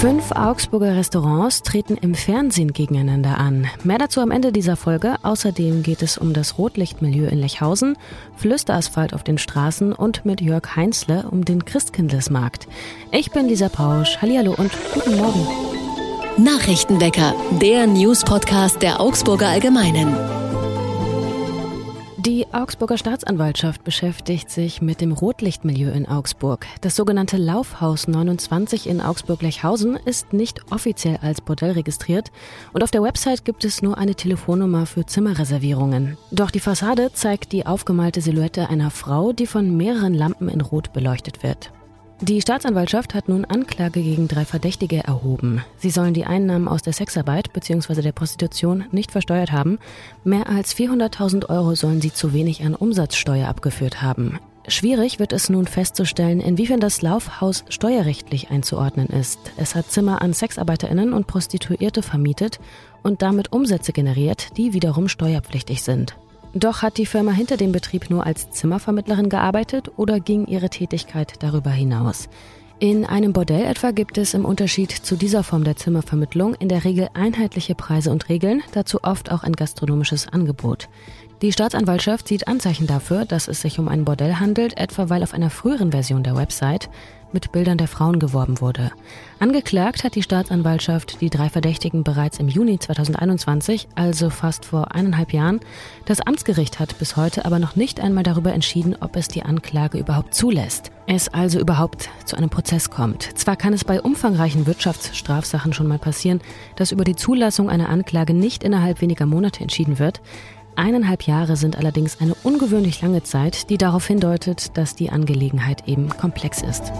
Fünf Augsburger Restaurants treten im Fernsehen gegeneinander an. Mehr dazu am Ende dieser Folge. Außerdem geht es um das Rotlichtmilieu in Lechhausen, Flüsterasphalt auf den Straßen und mit Jörg Heinzle um den Christkindlesmarkt. Ich bin Lisa Pausch. Hallihallo und guten Morgen. Nachrichtenwecker, der News-Podcast der Augsburger Allgemeinen. Die Augsburger Staatsanwaltschaft beschäftigt sich mit dem Rotlichtmilieu in Augsburg. Das sogenannte Laufhaus 29 in Augsburg-Lechhausen ist nicht offiziell als Bordell registriert und auf der Website gibt es nur eine Telefonnummer für Zimmerreservierungen. Doch die Fassade zeigt die aufgemalte Silhouette einer Frau, die von mehreren Lampen in Rot beleuchtet wird. Die Staatsanwaltschaft hat nun Anklage gegen drei Verdächtige erhoben. Sie sollen die Einnahmen aus der Sexarbeit bzw. der Prostitution nicht versteuert haben. Mehr als 400.000 Euro sollen sie zu wenig an Umsatzsteuer abgeführt haben. Schwierig wird es nun festzustellen, inwiefern das Laufhaus steuerrechtlich einzuordnen ist. Es hat Zimmer an Sexarbeiterinnen und Prostituierte vermietet und damit Umsätze generiert, die wiederum steuerpflichtig sind. Doch hat die Firma hinter dem Betrieb nur als Zimmervermittlerin gearbeitet oder ging ihre Tätigkeit darüber hinaus? In einem Bordell etwa gibt es im Unterschied zu dieser Form der Zimmervermittlung in der Regel einheitliche Preise und Regeln, dazu oft auch ein gastronomisches Angebot. Die Staatsanwaltschaft sieht Anzeichen dafür, dass es sich um ein Bordell handelt, etwa weil auf einer früheren Version der Website mit Bildern der Frauen geworben wurde. Angeklagt hat die Staatsanwaltschaft die drei Verdächtigen bereits im Juni 2021, also fast vor eineinhalb Jahren. Das Amtsgericht hat bis heute aber noch nicht einmal darüber entschieden, ob es die Anklage überhaupt zulässt. Es also überhaupt zu einem Prozess kommt. Zwar kann es bei umfangreichen Wirtschaftsstrafsachen schon mal passieren, dass über die Zulassung einer Anklage nicht innerhalb weniger Monate entschieden wird. Eineinhalb Jahre sind allerdings eine ungewöhnlich lange Zeit, die darauf hindeutet, dass die Angelegenheit eben komplex ist.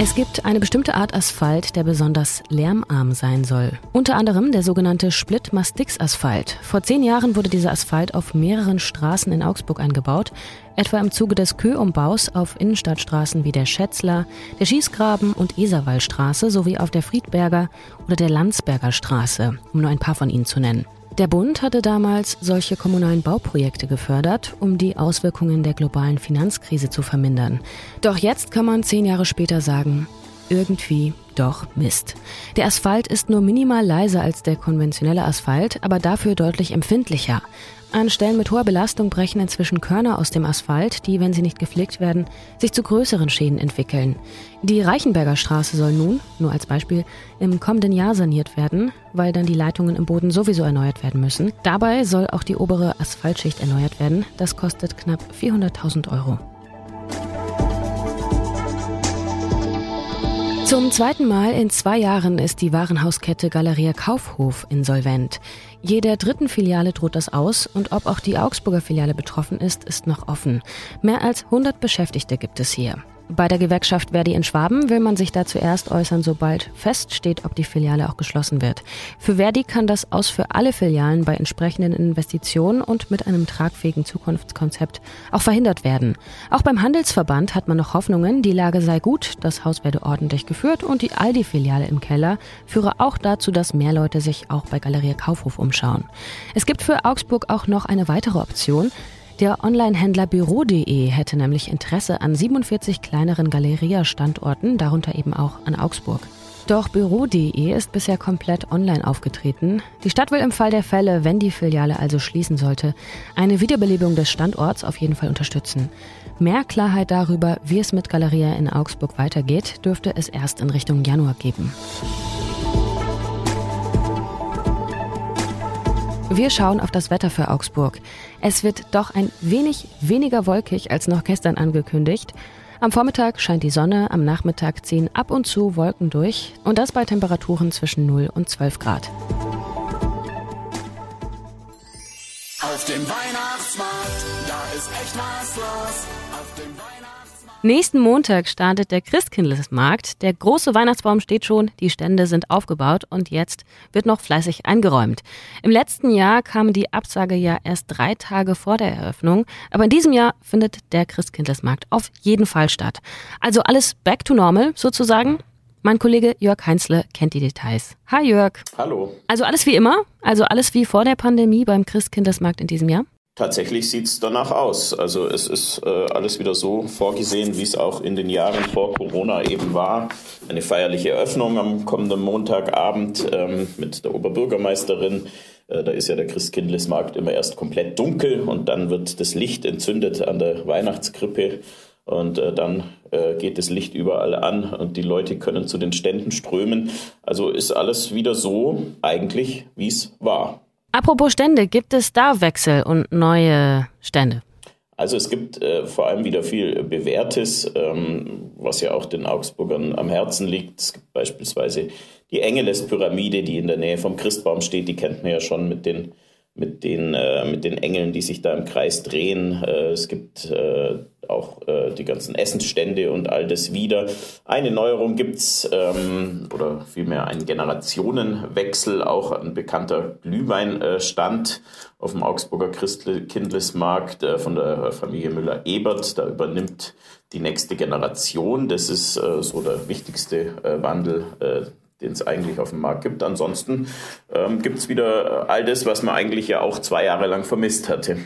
Es gibt eine bestimmte Art Asphalt, der besonders lärmarm sein soll. Unter anderem der sogenannte Split-Mastix-Asphalt. Vor zehn Jahren wurde dieser Asphalt auf mehreren Straßen in Augsburg eingebaut, etwa im Zuge des Kö-Umbaus auf Innenstadtstraßen wie der Schätzler, der Schießgraben und Eserwallstraße sowie auf der Friedberger oder der Landsberger Straße, um nur ein paar von ihnen zu nennen. Der Bund hatte damals solche kommunalen Bauprojekte gefördert, um die Auswirkungen der globalen Finanzkrise zu vermindern. Doch jetzt kann man zehn Jahre später sagen, irgendwie doch Mist. Der Asphalt ist nur minimal leiser als der konventionelle Asphalt, aber dafür deutlich empfindlicher. An Stellen mit hoher Belastung brechen inzwischen Körner aus dem Asphalt, die, wenn sie nicht gepflegt werden, sich zu größeren Schäden entwickeln. Die Reichenberger Straße soll nun, nur als Beispiel, im kommenden Jahr saniert werden, weil dann die Leitungen im Boden sowieso erneuert werden müssen. Dabei soll auch die obere Asphaltschicht erneuert werden. Das kostet knapp 400.000 Euro. Zum zweiten Mal in zwei Jahren ist die Warenhauskette Galeria Kaufhof insolvent. Jeder dritten Filiale droht das aus und ob auch die Augsburger Filiale betroffen ist, ist noch offen. Mehr als 100 Beschäftigte gibt es hier. Bei der Gewerkschaft Verdi in Schwaben will man sich da zuerst äußern, sobald feststeht, ob die Filiale auch geschlossen wird. Für Verdi kann das aus für alle Filialen bei entsprechenden Investitionen und mit einem tragfähigen Zukunftskonzept auch verhindert werden. Auch beim Handelsverband hat man noch Hoffnungen, die Lage sei gut, das Haus werde ordentlich geführt und die Aldi-Filiale im Keller führe auch dazu, dass mehr Leute sich auch bei Galeria Kaufhof umschauen. Es gibt für Augsburg auch noch eine weitere Option. Der Online-Händler Büro.de hätte nämlich Interesse an 47 kleineren Galeria-Standorten, darunter eben auch an Augsburg. Doch Büro.de ist bisher komplett online aufgetreten. Die Stadt will im Fall der Fälle, wenn die Filiale also schließen sollte, eine Wiederbelebung des Standorts auf jeden Fall unterstützen. Mehr Klarheit darüber, wie es mit Galeria in Augsburg weitergeht, dürfte es erst in Richtung Januar geben. Wir schauen auf das Wetter für Augsburg. Es wird doch ein wenig weniger wolkig als noch gestern angekündigt. Am Vormittag scheint die Sonne, am Nachmittag ziehen ab und zu Wolken durch und das bei Temperaturen zwischen 0 und 12 Grad. Auf dem Weihnachtsmarkt, da ist echt was los. Nächsten Montag startet der Christkindlesmarkt. Der große Weihnachtsbaum steht schon, die Stände sind aufgebaut und jetzt wird noch fleißig eingeräumt. Im letzten Jahr kam die Absage ja erst drei Tage vor der Eröffnung, aber in diesem Jahr findet der Christkindlesmarkt auf jeden Fall statt. Also alles back to normal sozusagen. Mein Kollege Jörg Heinzle kennt die Details. Hi Jörg. Hallo. Also alles wie immer? Also alles wie vor der Pandemie beim Christkindlesmarkt in diesem Jahr? Tatsächlich sieht es danach aus. Also es ist äh, alles wieder so vorgesehen, wie es auch in den Jahren vor Corona eben war. Eine feierliche Eröffnung am kommenden Montagabend ähm, mit der Oberbürgermeisterin. Äh, da ist ja der Christkindlesmarkt immer erst komplett dunkel und dann wird das Licht entzündet an der Weihnachtskrippe. Und äh, dann äh, geht das Licht überall an und die Leute können zu den Ständen strömen. Also ist alles wieder so eigentlich, wie es war. Apropos Stände, gibt es da Wechsel und neue Stände? Also es gibt äh, vor allem wieder viel Bewährtes, ähm, was ja auch den Augsburgern am Herzen liegt. Es gibt beispielsweise die Engeles-Pyramide, die in der Nähe vom Christbaum steht. Die kennt man ja schon mit den mit den, äh, mit den Engeln, die sich da im Kreis drehen. Äh, es gibt äh, auch äh, die ganzen Essensstände und all das wieder. Eine Neuerung gibt's ähm, oder vielmehr ein Generationenwechsel, auch ein bekannter Glühweinstand auf dem Augsburger Christkindlesmarkt äh, von der Familie Müller-Ebert. Da übernimmt die nächste Generation. Das ist äh, so der wichtigste Wandel den es eigentlich auf dem Markt gibt. Ansonsten ähm, gibt es wieder all das, was man eigentlich ja auch zwei Jahre lang vermisst hatte.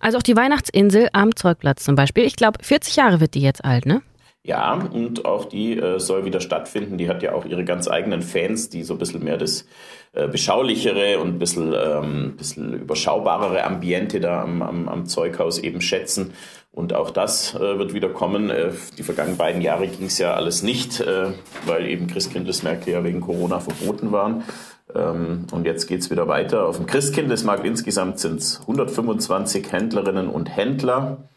Also auch die Weihnachtsinsel am Zeugplatz zum Beispiel. Ich glaube, 40 Jahre wird die jetzt alt, ne? Ja, und auch die äh, soll wieder stattfinden. Die hat ja auch ihre ganz eigenen Fans, die so ein bisschen mehr das äh, beschaulichere und ein bisschen, ähm, bisschen überschaubarere Ambiente da am, am, am Zeughaus eben schätzen. Und auch das äh, wird wieder kommen. Äh, die vergangenen beiden Jahre ging es ja alles nicht, äh, weil eben Christkindlesmärkte ja wegen Corona verboten waren. Ähm, und jetzt geht's wieder weiter. Auf dem Christkindlesmarkt insgesamt sind es 125 Händlerinnen und Händler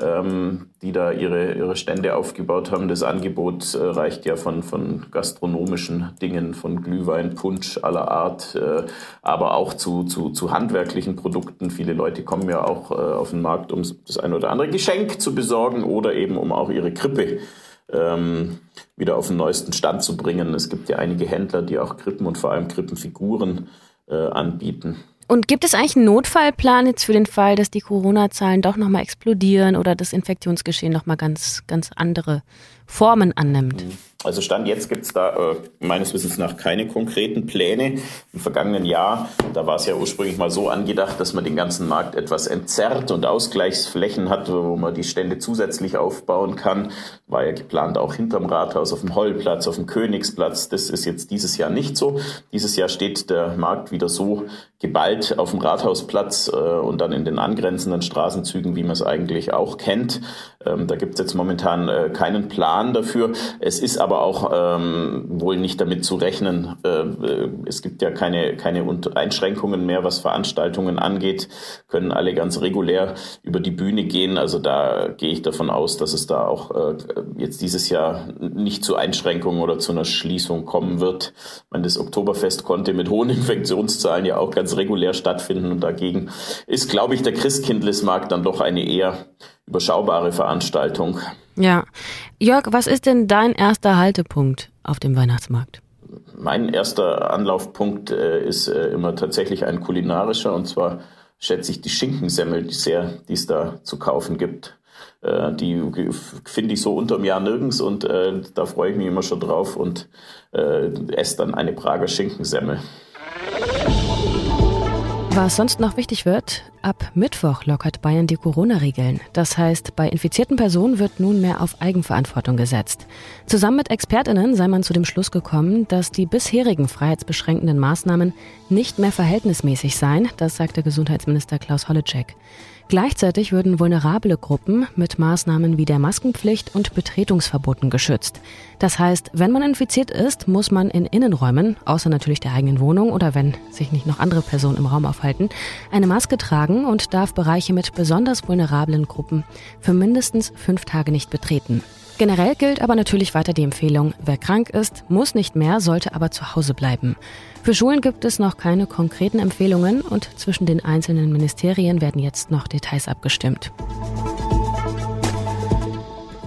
ähm, die da ihre, ihre Stände aufgebaut haben. Das Angebot äh, reicht ja von, von gastronomischen Dingen, von Glühwein, Punsch aller Art, äh, aber auch zu, zu, zu handwerklichen Produkten. Viele Leute kommen ja auch äh, auf den Markt, um das ein oder andere Geschenk zu besorgen oder eben um auch ihre Krippe ähm, wieder auf den neuesten Stand zu bringen. Es gibt ja einige Händler, die auch Krippen und vor allem Krippenfiguren äh, anbieten. Und gibt es eigentlich einen Notfallplan jetzt für den Fall, dass die Corona-Zahlen doch nochmal explodieren oder das Infektionsgeschehen nochmal ganz, ganz andere Formen annimmt? Also Stand jetzt gibt es da äh, meines Wissens nach keine konkreten Pläne. Im vergangenen Jahr, da war es ja ursprünglich mal so angedacht, dass man den ganzen Markt etwas entzerrt und Ausgleichsflächen hat, wo man die Stände zusätzlich aufbauen kann. War ja geplant auch hinterm Rathaus, auf dem Hollplatz, auf dem Königsplatz. Das ist jetzt dieses Jahr nicht so. Dieses Jahr steht der Markt wieder so geballt auf dem Rathausplatz äh, und dann in den angrenzenden Straßenzügen, wie man es eigentlich auch kennt. Ähm, da gibt es jetzt momentan äh, keinen Plan dafür. Es ist aber auch ähm, wohl nicht damit zu rechnen. Äh, es gibt ja keine, keine Einschränkungen mehr, was Veranstaltungen angeht, können alle ganz regulär über die Bühne gehen. Also da gehe ich davon aus, dass es da auch äh, jetzt dieses Jahr nicht zu Einschränkungen oder zu einer Schließung kommen wird. Ich meine, das Oktoberfest konnte mit hohen Infektionszahlen ja auch ganz regulär stattfinden und dagegen ist, glaube ich, der Christkindlesmarkt dann doch eine eher überschaubare Veranstaltung. Ja. Jörg, was ist denn dein erster Haltepunkt auf dem Weihnachtsmarkt? Mein erster Anlaufpunkt äh, ist äh, immer tatsächlich ein kulinarischer und zwar schätze ich die Schinkensemmel sehr, die es da zu kaufen gibt. Äh, die finde ich so unterm Jahr nirgends und äh, da freue ich mich immer schon drauf und äh, esse dann eine Prager Schinkensemmel. Was sonst noch wichtig wird, ab Mittwoch lockert Bayern die Corona-Regeln. Das heißt, bei infizierten Personen wird nunmehr auf Eigenverantwortung gesetzt. Zusammen mit Expertinnen sei man zu dem Schluss gekommen, dass die bisherigen freiheitsbeschränkenden Maßnahmen nicht mehr verhältnismäßig seien, das sagte Gesundheitsminister Klaus Holleczek. Gleichzeitig würden vulnerable Gruppen mit Maßnahmen wie der Maskenpflicht und Betretungsverboten geschützt. Das heißt, wenn man infiziert ist, muss man in Innenräumen, außer natürlich der eigenen Wohnung oder wenn sich nicht noch andere Personen im Raum aufhalten, eine Maske tragen und darf Bereiche mit besonders vulnerablen Gruppen für mindestens fünf Tage nicht betreten. Generell gilt aber natürlich weiter die Empfehlung, wer krank ist, muss nicht mehr, sollte aber zu Hause bleiben. Für Schulen gibt es noch keine konkreten Empfehlungen und zwischen den einzelnen Ministerien werden jetzt noch Details abgestimmt.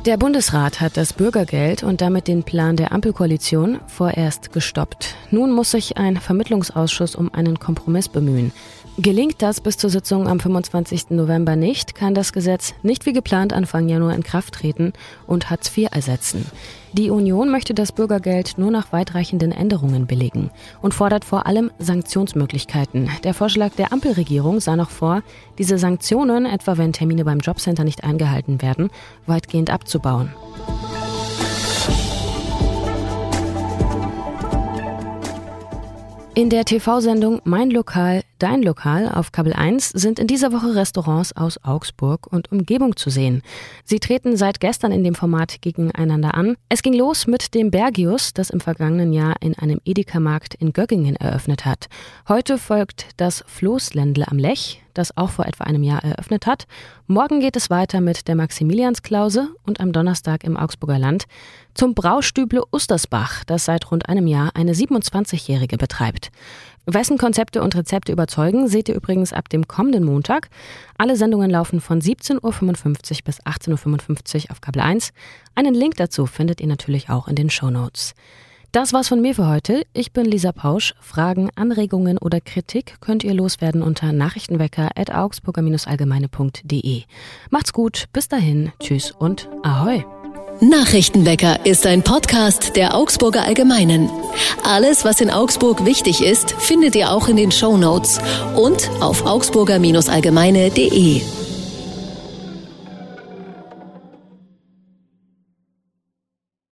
Der Bundesrat hat das Bürgergeld und damit den Plan der Ampelkoalition vorerst gestoppt. Nun muss sich ein Vermittlungsausschuss um einen Kompromiss bemühen. Gelingt das bis zur Sitzung am 25. November nicht, kann das Gesetz nicht wie geplant Anfang Januar in Kraft treten und Hartz IV ersetzen. Die Union möchte das Bürgergeld nur nach weitreichenden Änderungen billigen und fordert vor allem Sanktionsmöglichkeiten. Der Vorschlag der Ampelregierung sah noch vor, diese Sanktionen, etwa wenn Termine beim Jobcenter nicht eingehalten werden, weitgehend abzubauen. In der TV-Sendung Mein Lokal, Dein Lokal auf Kabel 1 sind in dieser Woche Restaurants aus Augsburg und Umgebung zu sehen. Sie treten seit gestern in dem Format gegeneinander an. Es ging los mit dem Bergius, das im vergangenen Jahr in einem Edeka-Markt in Göggingen eröffnet hat. Heute folgt das Floßländle am Lech, das auch vor etwa einem Jahr eröffnet hat. Morgen geht es weiter mit der Maximiliansklause und am Donnerstag im Augsburger Land zum Braustüble Ustersbach, das seit rund einem Jahr eine 27-Jährige betreibt. Wessen Konzepte und Rezepte überzeugen, seht ihr übrigens ab dem kommenden Montag. Alle Sendungen laufen von 17.55 Uhr bis 18.55 Uhr auf Kabel 1. Einen Link dazu findet ihr natürlich auch in den Show Notes. Das war's von mir für heute. Ich bin Lisa Pausch. Fragen, Anregungen oder Kritik könnt ihr loswerden unter nachrichtenwecker.augsburger-allgemeine.de. Macht's gut, bis dahin, tschüss und ahoi. Nachrichtenwecker ist ein Podcast der Augsburger Allgemeinen. Alles, was in Augsburg wichtig ist, findet ihr auch in den Show Notes und auf augsburger-allgemeine.de.